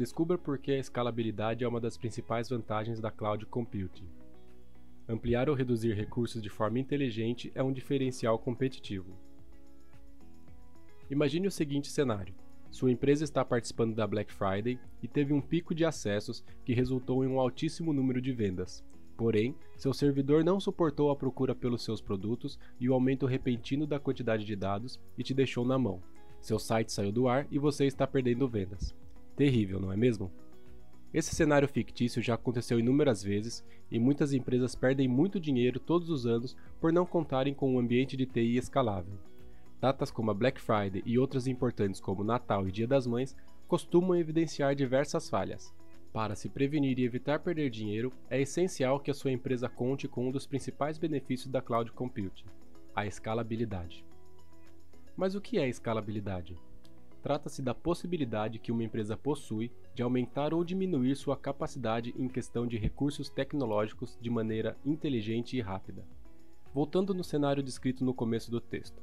descubra por que a escalabilidade é uma das principais vantagens da cloud computing. Ampliar ou reduzir recursos de forma inteligente é um diferencial competitivo. Imagine o seguinte cenário: sua empresa está participando da Black Friday e teve um pico de acessos que resultou em um altíssimo número de vendas. Porém, seu servidor não suportou a procura pelos seus produtos e o aumento repentino da quantidade de dados e te deixou na mão. Seu site saiu do ar e você está perdendo vendas. Terrível, não é mesmo? Esse cenário fictício já aconteceu inúmeras vezes e muitas empresas perdem muito dinheiro todos os anos por não contarem com um ambiente de TI escalável. Datas como a Black Friday e outras importantes como Natal e Dia das Mães costumam evidenciar diversas falhas. Para se prevenir e evitar perder dinheiro, é essencial que a sua empresa conte com um dos principais benefícios da cloud computing, a escalabilidade. Mas o que é escalabilidade? Trata-se da possibilidade que uma empresa possui de aumentar ou diminuir sua capacidade em questão de recursos tecnológicos de maneira inteligente e rápida. Voltando no cenário descrito no começo do texto.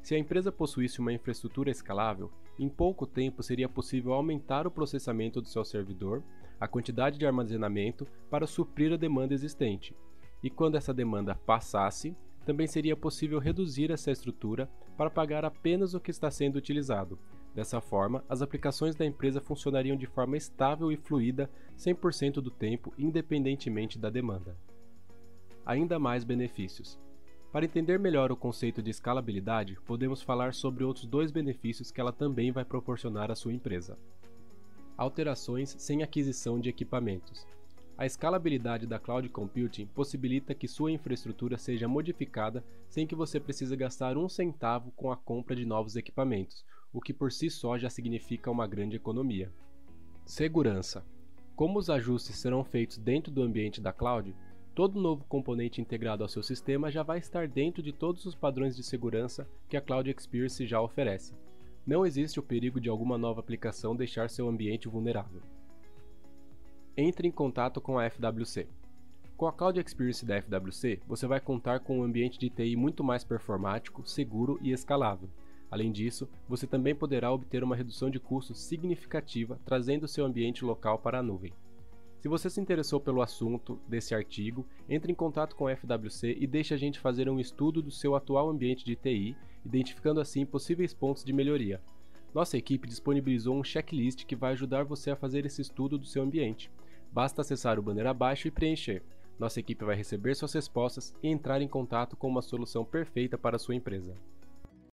Se a empresa possuísse uma infraestrutura escalável, em pouco tempo seria possível aumentar o processamento do seu servidor, a quantidade de armazenamento para suprir a demanda existente. E quando essa demanda passasse, também seria possível reduzir essa estrutura para pagar apenas o que está sendo utilizado. Dessa forma, as aplicações da empresa funcionariam de forma estável e fluida 100% do tempo, independentemente da demanda. Ainda mais benefícios. Para entender melhor o conceito de escalabilidade, podemos falar sobre outros dois benefícios que ela também vai proporcionar à sua empresa. Alterações sem aquisição de equipamentos. A escalabilidade da cloud computing possibilita que sua infraestrutura seja modificada sem que você precise gastar um centavo com a compra de novos equipamentos, o que por si só já significa uma grande economia. Segurança. Como os ajustes serão feitos dentro do ambiente da cloud, Todo novo componente integrado ao seu sistema já vai estar dentro de todos os padrões de segurança que a Cloud Experience já oferece. Não existe o perigo de alguma nova aplicação deixar seu ambiente vulnerável. Entre em contato com a FWC. Com a Cloud Experience da FWC, você vai contar com um ambiente de TI muito mais performático, seguro e escalável. Além disso, você também poderá obter uma redução de custos significativa trazendo seu ambiente local para a nuvem. Se você se interessou pelo assunto desse artigo, entre em contato com a FWC e deixe a gente fazer um estudo do seu atual ambiente de TI, identificando assim possíveis pontos de melhoria. Nossa equipe disponibilizou um checklist que vai ajudar você a fazer esse estudo do seu ambiente. Basta acessar o banner abaixo e preencher. Nossa equipe vai receber suas respostas e entrar em contato com uma solução perfeita para a sua empresa.